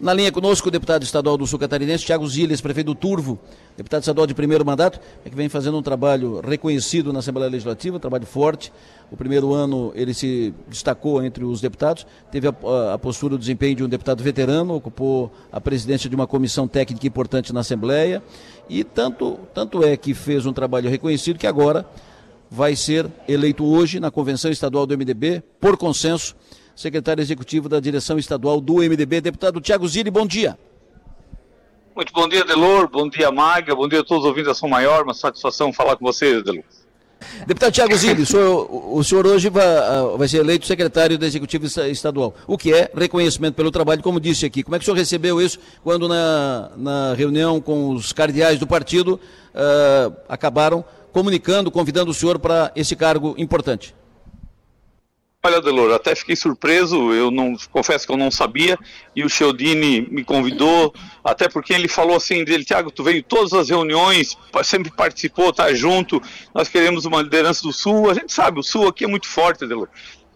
Na linha conosco, o deputado estadual do Sul Catarinense, Tiago Ziles, prefeito do Turvo, deputado estadual de primeiro mandato, é que vem fazendo um trabalho reconhecido na Assembleia Legislativa, um trabalho forte. O primeiro ano ele se destacou entre os deputados, teve a, a, a postura do desempenho de um deputado veterano, ocupou a presidência de uma comissão técnica importante na Assembleia e tanto, tanto é que fez um trabalho reconhecido que agora vai ser eleito hoje na convenção estadual do MDB, por consenso, secretário executivo da direção estadual do MDB, deputado Tiago Zilli, bom dia. Muito bom dia, Delor, bom dia, Maga, bom dia a todos os ouvintes da São Maior, uma satisfação falar com vocês, Delor. Deputado Tiago Zilli, o senhor, o senhor hoje vai, ah, vai, ser eleito secretário da Executivo Estadual, o que é reconhecimento pelo trabalho, como disse aqui. Como é que o senhor recebeu isso quando na, na reunião com os cardeais do partido uh, acabaram comunicando, convidando o senhor para esse cargo importante? Olha, Delor, até fiquei surpreso, eu não confesso que eu não sabia, e o Chiodini me convidou, até porque ele falou assim dele, Tiago, tu veio todas as reuniões, sempre participou, tá junto, nós queremos uma liderança do Sul, a gente sabe, o Sul aqui é muito forte, Delor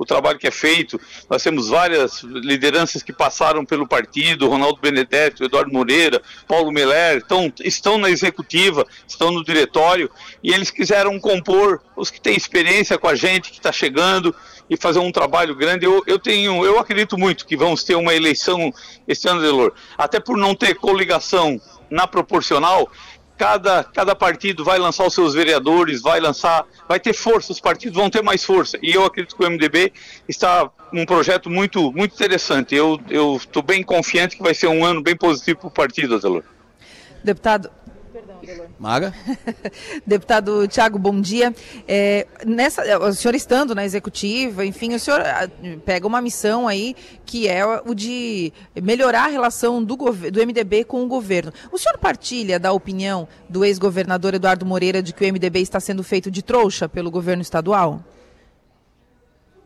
o trabalho que é feito. Nós temos várias lideranças que passaram pelo partido, Ronaldo Benedetti, Eduardo Moreira, Paulo Meller, estão, estão na executiva, estão no diretório, e eles quiseram compor os que têm experiência com a gente, que está chegando, e fazer um trabalho grande. Eu, eu tenho, eu acredito muito que vamos ter uma eleição este ano, Delor, até por não ter coligação na proporcional, cada, cada partido vai lançar os seus vereadores, vai lançar, vai ter força, os partidos vão ter mais força. E eu acredito que o MDB está um projeto muito, muito interessante. Eu estou bem confiante que vai ser um ano bem positivo para o partido, Adelor. Deputado, Maga. Deputado Tiago, bom dia. É, nessa, o senhor estando na executiva, enfim, o senhor ah, pega uma missão aí que é o de melhorar a relação do, do MDB com o governo. O senhor partilha da opinião do ex-governador Eduardo Moreira de que o MDB está sendo feito de trouxa pelo governo estadual?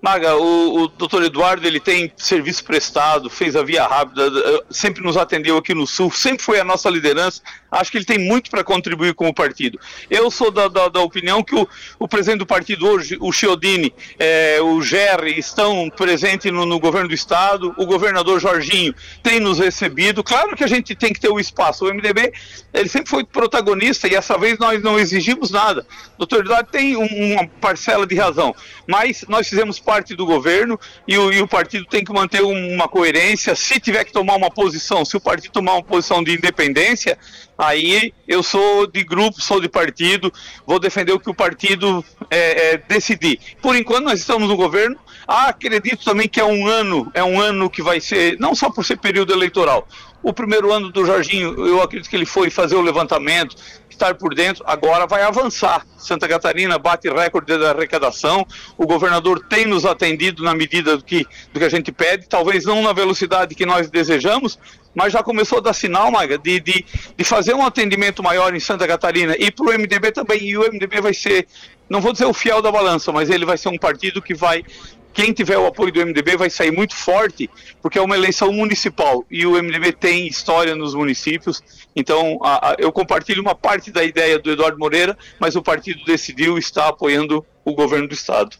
Maga, o, o doutor Eduardo ele tem serviço prestado, fez a via rápida, eh, sempre nos atendeu aqui no Sul, sempre foi a nossa liderança. Acho que ele tem muito para contribuir com o partido. Eu sou da, da, da opinião que o, o, presidente do partido hoje, o Chiodini, é, o Gerry, estão presentes no, no, governo do Estado, o governador Jorginho tem nos recebido. Claro que a gente tem que ter o espaço. O MDB ele sempre foi protagonista e essa vez nós não exigimos nada. Doutor Eduardo tem um, uma parcela de razão, mas nós fizemos parte do governo e o, e o partido tem que manter uma coerência. Se tiver que tomar uma posição, se o partido tomar uma posição de independência, aí eu sou de grupo, sou de partido, vou defender o que o partido é, é, decidir. Por enquanto nós estamos no governo. Ah, acredito também que é um ano, é um ano que vai ser, não só por ser período eleitoral. O primeiro ano do Jorginho, eu acredito que ele foi fazer o levantamento, estar por dentro, agora vai avançar. Santa Catarina bate recorde da arrecadação, o governador tem nos atendido na medida do que, do que a gente pede, talvez não na velocidade que nós desejamos, mas já começou a dar sinal, Maga, de, de, de fazer um atendimento maior em Santa Catarina e para o MDB também. E o MDB vai ser, não vou dizer o fiel da balança, mas ele vai ser um partido que vai quem tiver o apoio do MDB vai sair muito forte, porque é uma eleição municipal e o MDB tem história nos municípios. Então, a, a, eu compartilho uma parte da ideia do Eduardo Moreira, mas o partido decidiu estar apoiando o governo do estado.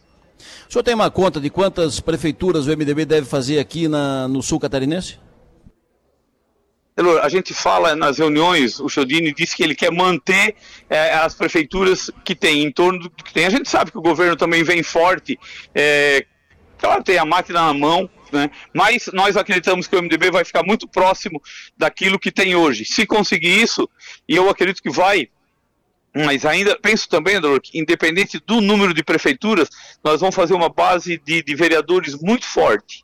O senhor tem uma conta de quantas prefeituras o MDB deve fazer aqui na, no sul catarinense? A gente fala nas reuniões, o Chodini disse que ele quer manter é, as prefeituras que tem, em torno do que tem. A gente sabe que o governo também vem forte, é, Claro, tem a máquina na mão, né? mas nós acreditamos que o MDB vai ficar muito próximo daquilo que tem hoje. Se conseguir isso, e eu acredito que vai, mas ainda penso também, Andor, que independente do número de prefeituras, nós vamos fazer uma base de, de vereadores muito forte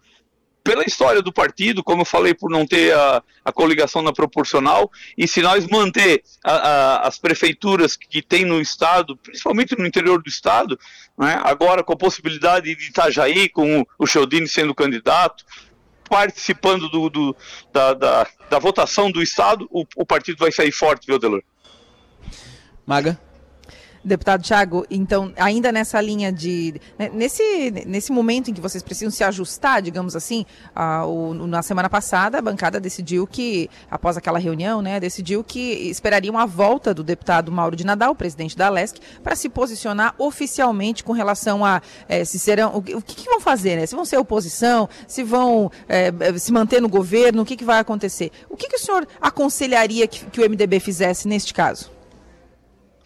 pela história do partido, como eu falei, por não ter a, a coligação na proporcional, e se nós manter a, a, as prefeituras que tem no estado, principalmente no interior do estado, né, agora com a possibilidade de Itajaí, com o, o sendo candidato, participando do, do da, da, da, votação do estado, o, o, partido vai sair forte, viu, Delor? Maga? Deputado Tiago, então, ainda nessa linha de. Né, nesse, nesse momento em que vocês precisam se ajustar, digamos assim, a, o, na semana passada a bancada decidiu que, após aquela reunião, né, decidiu que esperariam a volta do deputado Mauro de Nadal, presidente da LESC, para se posicionar oficialmente com relação a é, se serão. O, o que, que, vão fazer, né? Se vão ser oposição, se vão é, se manter no governo, o que, que vai acontecer? O que, que o senhor aconselharia que, que o MDB fizesse neste caso?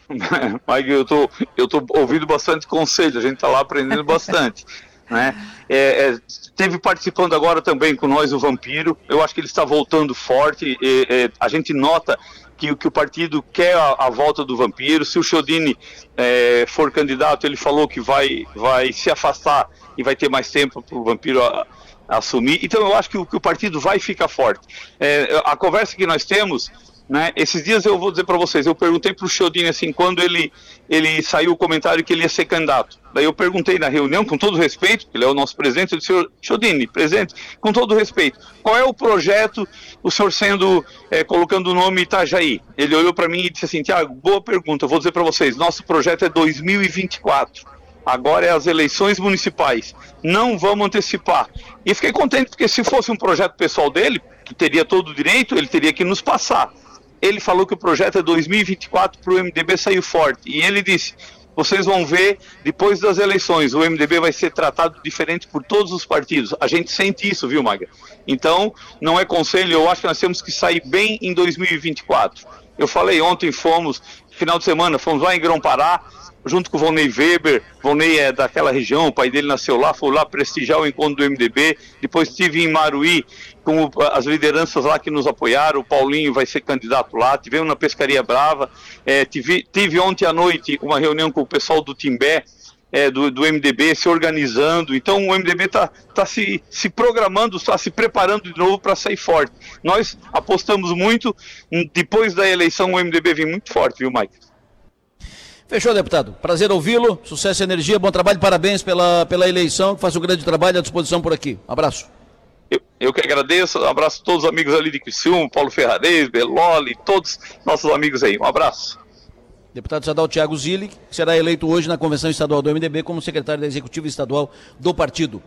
Mike, eu tô, eu tô ouvindo bastante conselho, a gente está lá aprendendo bastante. né? É, é, teve participando agora também com nós o Vampiro, eu acho que ele está voltando forte, e, e, a gente nota que, que o partido quer a, a, volta do Vampiro, se o Chodini é, for candidato, ele falou que vai, vai se afastar e vai ter mais tempo para o Vampiro a, a assumir, então eu acho que o, que o partido vai ficar forte. É, a conversa que nós temos né? Esses dias eu vou dizer para vocês, eu perguntei para o Chiodini assim, quando ele, ele saiu o comentário que ele ia ser candidato. Daí eu perguntei na reunião, com todo respeito, ele é o nosso presidente, eu disse, Chiodini, presente, com todo respeito, qual é o projeto, o senhor sendo, é, colocando o nome Itajaí? Ele olhou para mim e disse assim, Tiago, boa pergunta, vou dizer para vocês, nosso projeto é 2024 agora é as eleições municipais. Não vamos antecipar. E fiquei contente porque se fosse um projeto pessoal dele, que teria todo o direito, ele teria que nos passar ele falou que o projeto é 2024 para o MDB sair forte. E ele disse: vocês vão ver, depois das eleições, o MDB vai ser tratado diferente por todos os partidos. A gente sente isso, viu, Maga? Então, não é conselho, eu acho que nós temos que sair bem em 2024. Eu falei ontem, fomos, final de semana, fomos lá em Grão-Pará, junto com o Volney Weber. Volney é daquela região, o pai dele nasceu lá, foi lá prestigiar o encontro do MDB. Depois estive em Maruí com as lideranças lá que nos apoiaram. O Paulinho vai ser candidato lá. Tivemos na Pescaria Brava. É, tive, tive ontem à noite uma reunião com o pessoal do Timbé. É, do, do, MDB se organizando. Então o MDB está tá se, se programando, está se preparando de novo para sair forte. Nós apostamos muito, depois da eleição o MDB vem muito forte, viu, Mike? Fechou, deputado. Prazer ouvi-lo. Sucesso e energia, bom trabalho, parabéns pela, pela eleição, que faça um grande trabalho à disposição por aqui. Um abraço. Eu, eu que agradeço, um abraço a todos os amigos ali de Criciúma, Paulo Ferrarez, Beloli, todos nossos amigos aí. Um abraço. Deputado estadual Tiago Zilli, será eleito hoje na Convenção Estadual do MDB como secretário da Executiva Estadual do partido.